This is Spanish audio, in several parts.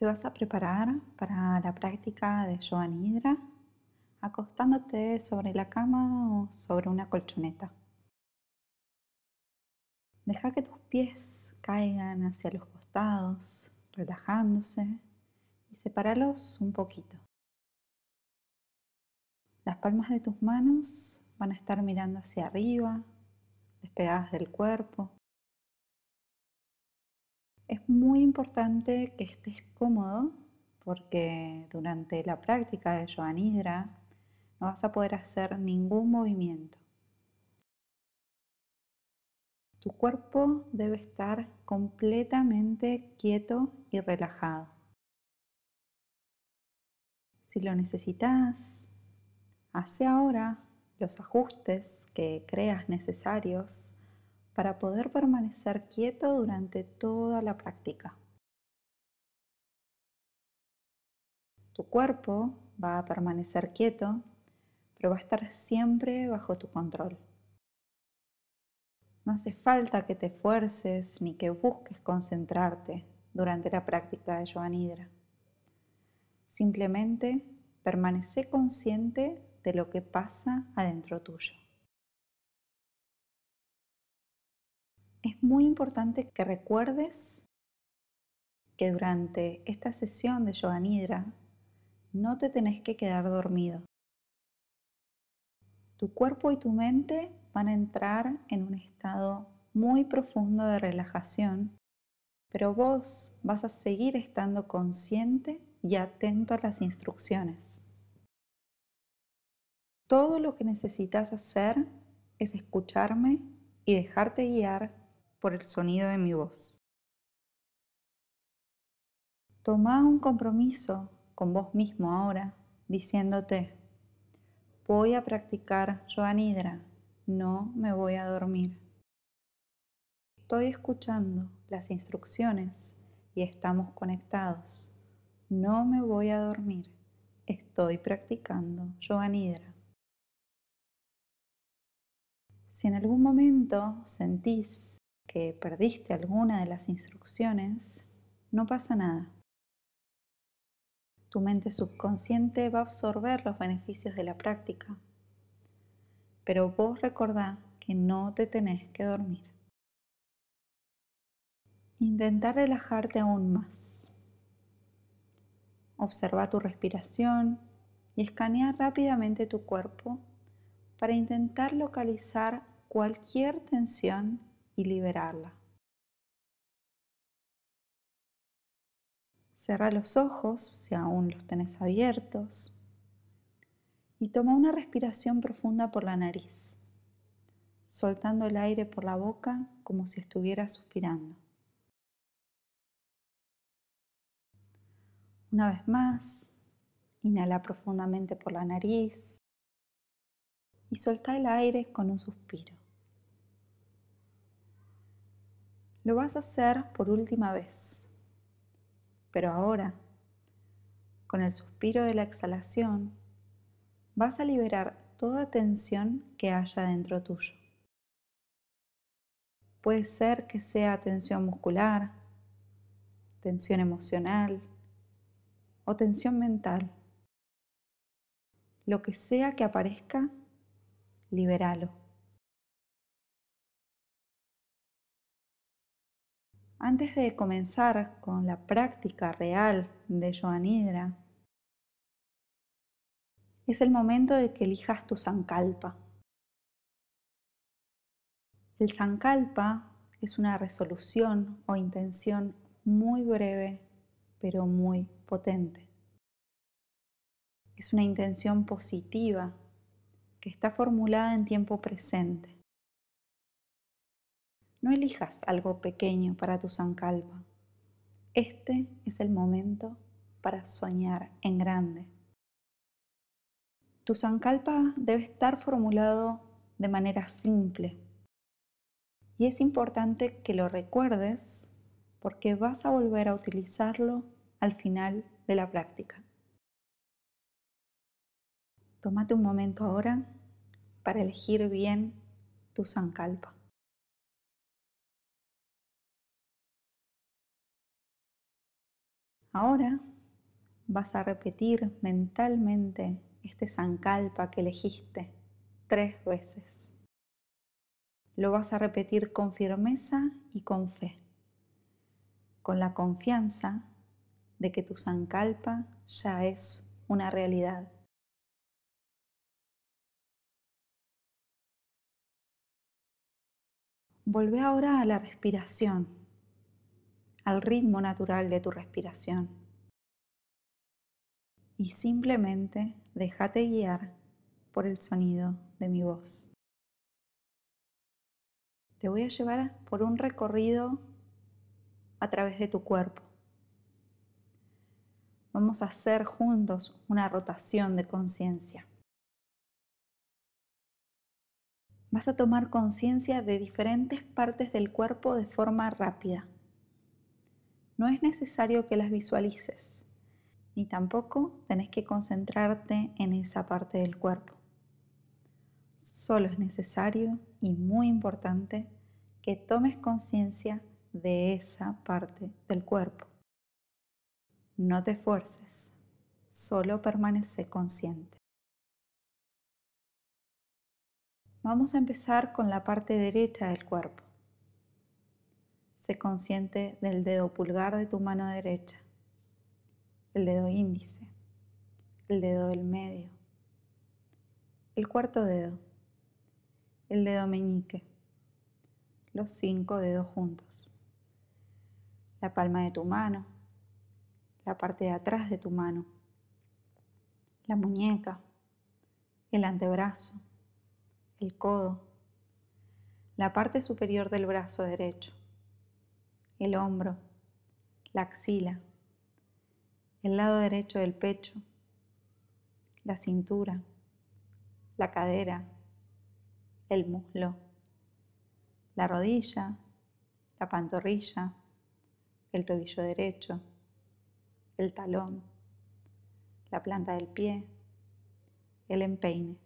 Te vas a preparar para la práctica de Yoga Nidra acostándote sobre la cama o sobre una colchoneta. Deja que tus pies caigan hacia los costados, relajándose y sepáralos un poquito. Las palmas de tus manos van a estar mirando hacia arriba, despegadas del cuerpo. Es muy importante que estés cómodo porque durante la práctica de Yoga Nidra no vas a poder hacer ningún movimiento. Tu cuerpo debe estar completamente quieto y relajado. Si lo necesitas, hace ahora los ajustes que creas necesarios para poder permanecer quieto durante toda la práctica. Tu cuerpo va a permanecer quieto, pero va a estar siempre bajo tu control. No hace falta que te esfuerces ni que busques concentrarte durante la práctica de Yoga Nidra. Simplemente permanece consciente de lo que pasa adentro tuyo. Es muy importante que recuerdes que durante esta sesión de Yoga Nidra no te tenés que quedar dormido. Tu cuerpo y tu mente van a entrar en un estado muy profundo de relajación, pero vos vas a seguir estando consciente y atento a las instrucciones. Todo lo que necesitas hacer es escucharme y dejarte guiar por el sonido de mi voz. Toma un compromiso con vos mismo ahora, diciéndote, voy a practicar yoga nidra, no me voy a dormir. Estoy escuchando las instrucciones y estamos conectados. No me voy a dormir. Estoy practicando yoga nidra. Si en algún momento sentís que perdiste alguna de las instrucciones, no pasa nada. Tu mente subconsciente va a absorber los beneficios de la práctica pero vos recordá que no te tenés que dormir. Intenta relajarte aún más. Observa tu respiración y escanea rápidamente tu cuerpo para intentar localizar cualquier tensión y liberarla. Cierra los ojos si aún los tenés abiertos y toma una respiración profunda por la nariz, soltando el aire por la boca como si estuviera suspirando. Una vez más, inhala profundamente por la nariz y solta el aire con un suspiro. Lo vas a hacer por última vez, pero ahora, con el suspiro de la exhalación, vas a liberar toda tensión que haya dentro tuyo. Puede ser que sea tensión muscular, tensión emocional o tensión mental. Lo que sea que aparezca, libéralo. Antes de comenzar con la práctica real de Yoga Nidra, es el momento de que elijas tu sankalpa. El sankalpa es una resolución o intención muy breve, pero muy potente. Es una intención positiva que está formulada en tiempo presente. No elijas algo pequeño para tu sankalpa. Este es el momento para soñar en grande. Tu sankalpa debe estar formulado de manera simple. Y es importante que lo recuerdes porque vas a volver a utilizarlo al final de la práctica. Tómate un momento ahora para elegir bien tu sankalpa. Ahora vas a repetir mentalmente este sankalpa que elegiste tres veces. Lo vas a repetir con firmeza y con fe, con la confianza de que tu sankalpa ya es una realidad. Volvé ahora a la respiración, al ritmo natural de tu respiración. Y simplemente déjate guiar por el sonido de mi voz. Te voy a llevar por un recorrido a través de tu cuerpo. Vamos a hacer juntos una rotación de conciencia. vas a tomar conciencia de diferentes partes del cuerpo de forma rápida. No es necesario que las visualices, ni tampoco tenés que concentrarte en esa parte del cuerpo. Solo es necesario y muy importante que tomes conciencia de esa parte del cuerpo. No te esfuerces, solo permanece consciente. Vamos a empezar con la parte derecha del cuerpo. Consciente del dedo pulgar de tu mano derecha, el dedo índice, el dedo del medio, el cuarto dedo, el dedo meñique, los cinco dedos juntos, la palma de tu mano, la parte de atrás de tu mano, la muñeca, el antebrazo, el codo, la parte superior del brazo derecho, el hombro, la axila, el lado derecho del pecho, la cintura, la cadera, el muslo, la rodilla, la pantorrilla, el tobillo derecho, el talón, la planta del pie, el empeine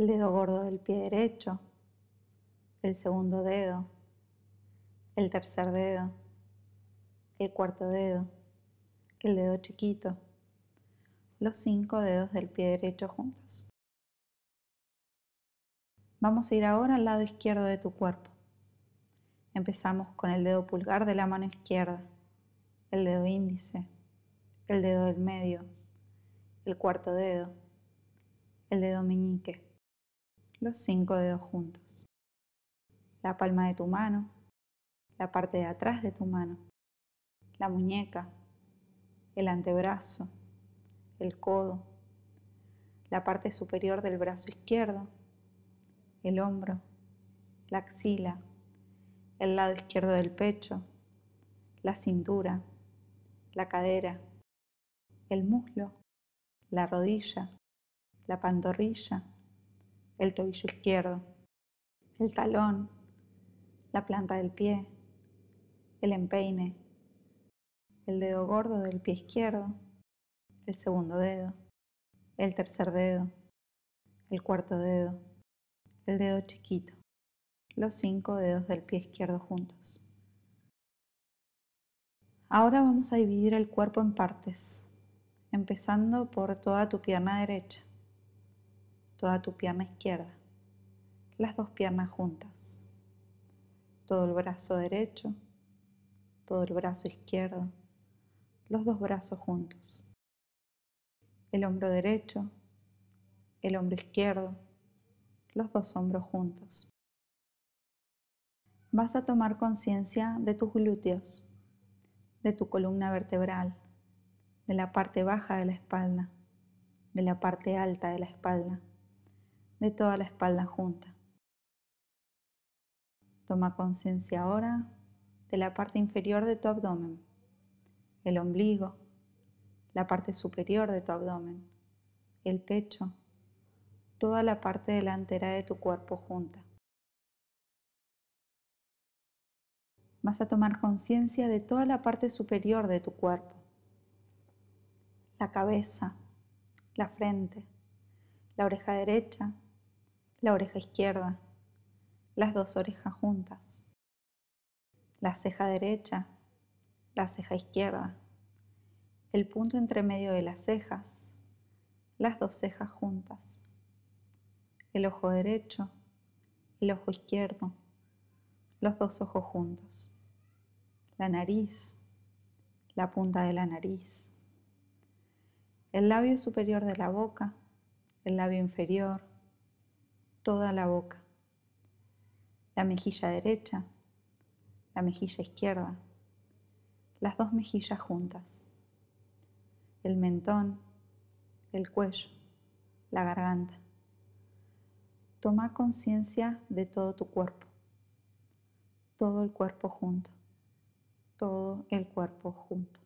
el dedo gordo del pie derecho, el segundo dedo, el tercer dedo, el cuarto dedo, el dedo chiquito, los cinco dedos del pie derecho juntos. Vamos a ir ahora al lado izquierdo de tu cuerpo. Empezamos con el dedo pulgar de la mano izquierda, el dedo índice, el dedo del medio, el cuarto dedo, el dedo meñique los cinco dedos juntos. La palma de tu mano, la parte de atrás de tu mano, la muñeca, el antebrazo, el codo, la parte superior del brazo izquierdo, el hombro, la axila, el lado izquierdo del pecho, la cintura, la cadera, el muslo, la rodilla, la pantorrilla, el tobillo izquierdo, el talón, la planta del pie, el empeine, el dedo gordo del pie izquierdo, el segundo dedo, el tercer dedo, el cuarto dedo, el dedo chiquito, los cinco dedos del pie izquierdo juntos. Ahora vamos a dividir el cuerpo en partes, empezando por toda tu pierna derecha toda tu pierna izquierda, las dos piernas juntas, todo el brazo derecho, todo el brazo izquierdo, los dos brazos juntos, el hombro derecho, el hombro izquierdo, los dos hombros juntos. Vas a tomar conciencia de tus glúteos, de tu columna vertebral, de la parte baja de la espalda, de la parte alta de la espalda de toda la espalda junta. Toma conciencia ahora de la parte inferior de tu abdomen, el ombligo, la parte superior de tu abdomen, el pecho, toda la parte delantera de tu cuerpo junta. Vas a tomar conciencia de toda la parte superior de tu cuerpo, la cabeza, la frente, la oreja derecha, la oreja izquierda, las dos orejas juntas, la ceja derecha, la ceja izquierda, el punto entre medio de las cejas, las dos cejas juntas, el ojo derecho, el ojo izquierdo, los dos ojos juntos, la nariz, la punta de la nariz, el labio superior de la boca, el labio inferior, toda la boca, la mejilla derecha, la mejilla izquierda, las dos mejillas juntas, el mentón, el cuello, la garganta. Toma conciencia de todo tu cuerpo, todo el cuerpo junto, todo el cuerpo junto.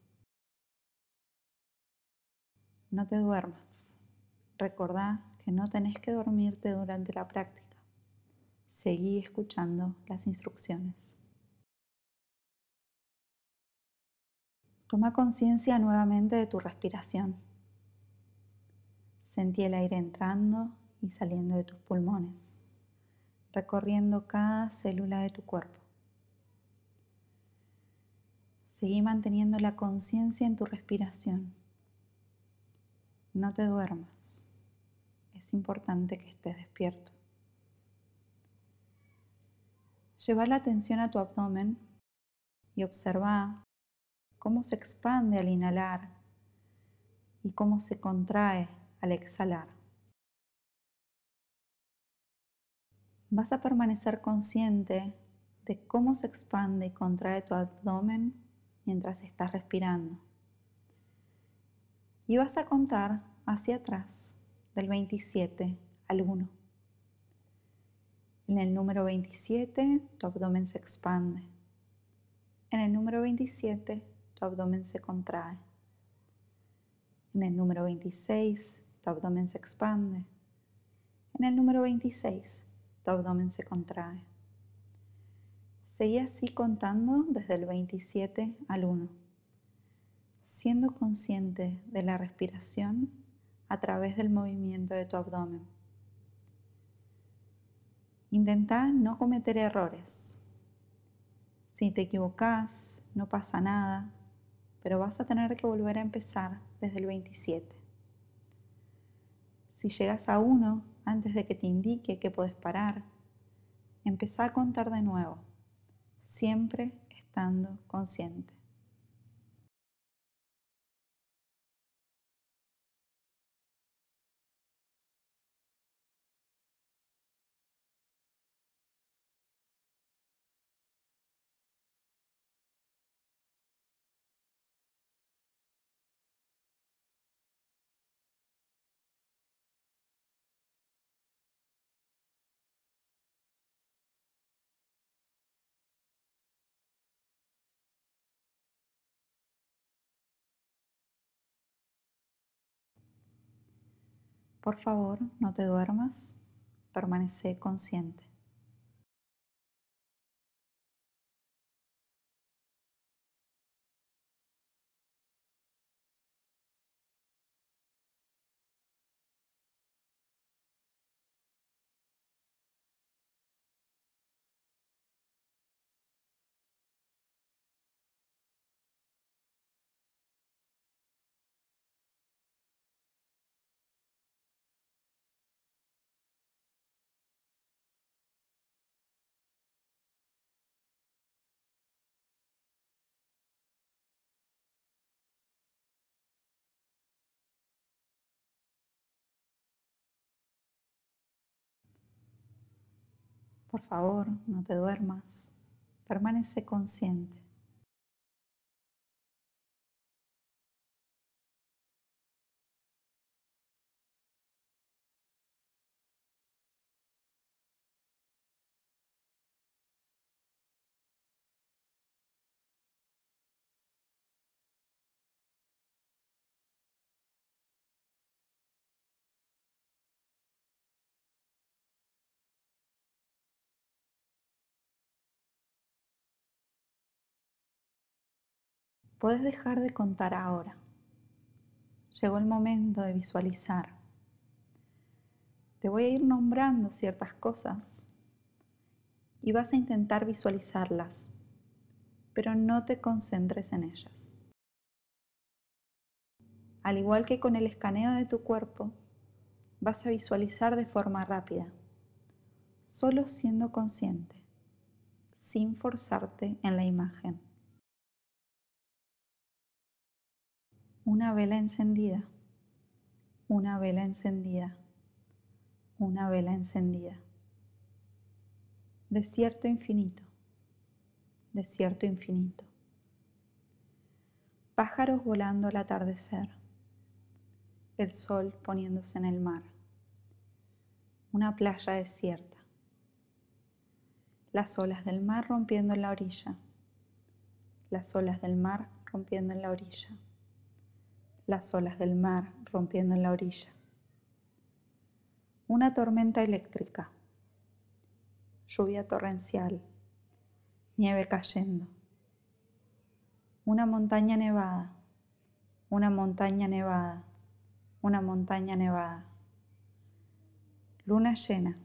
No te duermas. Recordá que no tenés que dormirte durante la práctica. Seguí escuchando las instrucciones. Toma conciencia nuevamente de tu respiración. Sentí el aire entrando y saliendo de tus pulmones, recorriendo cada célula de tu cuerpo. Seguí manteniendo la conciencia en tu respiración. No te duermas. Es importante que estés despierto. Lleva la atención a tu abdomen y observa cómo se expande al inhalar y cómo se contrae al exhalar. Vas a permanecer consciente de cómo se expande y contrae tu abdomen mientras estás respirando. Y vas a contar hacia atrás del 27 al 1. En el número 27 tu abdomen se expande. En el número 27 tu abdomen se contrae. En el número 26, tu abdomen se expande. En el número 26, tu abdomen se contrae. Seguí así contando desde el 27 al 1, siendo consciente de la respiración a través del movimiento de tu abdomen. Intenta no cometer errores. Si te equivocas, no pasa nada, pero vas a tener que volver a empezar desde el 27. Si llegas a 1 antes de que te indique que puedes parar, empezá a contar de nuevo, siempre estando consciente. Por favor, no te duermas, permanece consciente. Por favor, no te duermas. Permanece consciente. Puedes dejar de contar ahora. Llegó el momento de visualizar. Te voy a ir nombrando ciertas cosas y vas a intentar visualizarlas, pero no te concentres en ellas. Al igual que con el escaneo de tu cuerpo, vas a visualizar de forma rápida, solo siendo consciente, sin forzarte en la imagen. Una vela encendida, una vela encendida, una vela encendida. Desierto infinito, desierto infinito. Pájaros volando al atardecer, el sol poniéndose en el mar una playa desierta, las olas del mar rompiendo en la orilla, las olas del mar rompiendo en la orilla, las olas del mar rompiendo en la orilla. Una tormenta eléctrica, lluvia torrencial, nieve cayendo, una montaña nevada, una montaña nevada, una montaña nevada. Luna llena,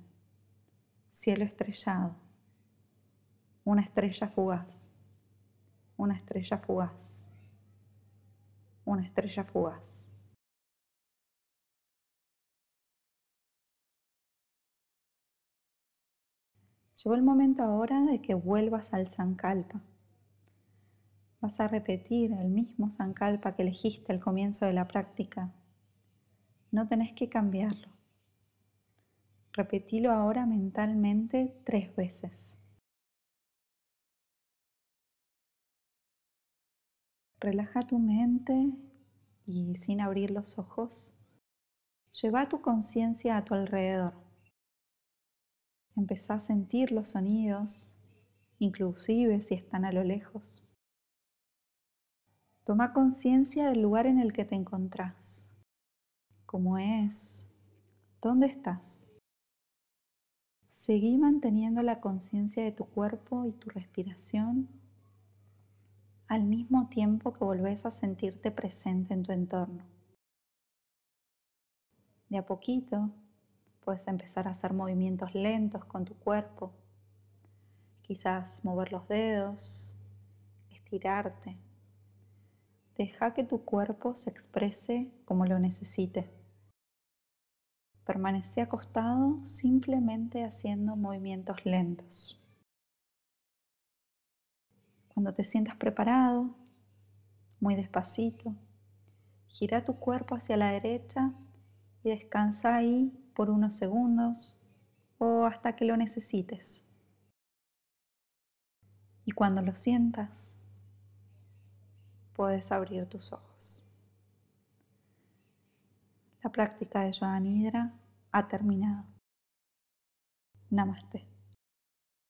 cielo estrellado, una estrella fugaz, una estrella fugaz, una estrella fugaz. Llegó el momento ahora de que vuelvas al Sankalpa. Vas a repetir el mismo Sankalpa que elegiste al comienzo de la práctica. No tenés que cambiarlo. Repetilo ahora mentalmente tres veces. Relaja tu mente y sin abrir los ojos, lleva tu conciencia a tu alrededor. Empezá a sentir los sonidos, inclusive si están a lo lejos. Toma conciencia del lugar en el que te encontrás. ¿Cómo es? ¿Dónde estás? Seguí manteniendo la conciencia de tu cuerpo y tu respiración al mismo tiempo que volvés a sentirte presente en tu entorno. De a poquito puedes empezar a hacer movimientos lentos con tu cuerpo, quizás mover los dedos, estirarte. Deja que tu cuerpo se exprese como lo necesite. Permanece acostado simplemente haciendo movimientos lentos. Cuando te sientas preparado, muy despacito, gira tu cuerpo hacia la derecha y descansa ahí por unos segundos o hasta que lo necesites. Y cuando lo sientas, puedes abrir tus ojos. La práctica de Yoga Nidra ha terminado. Namaste.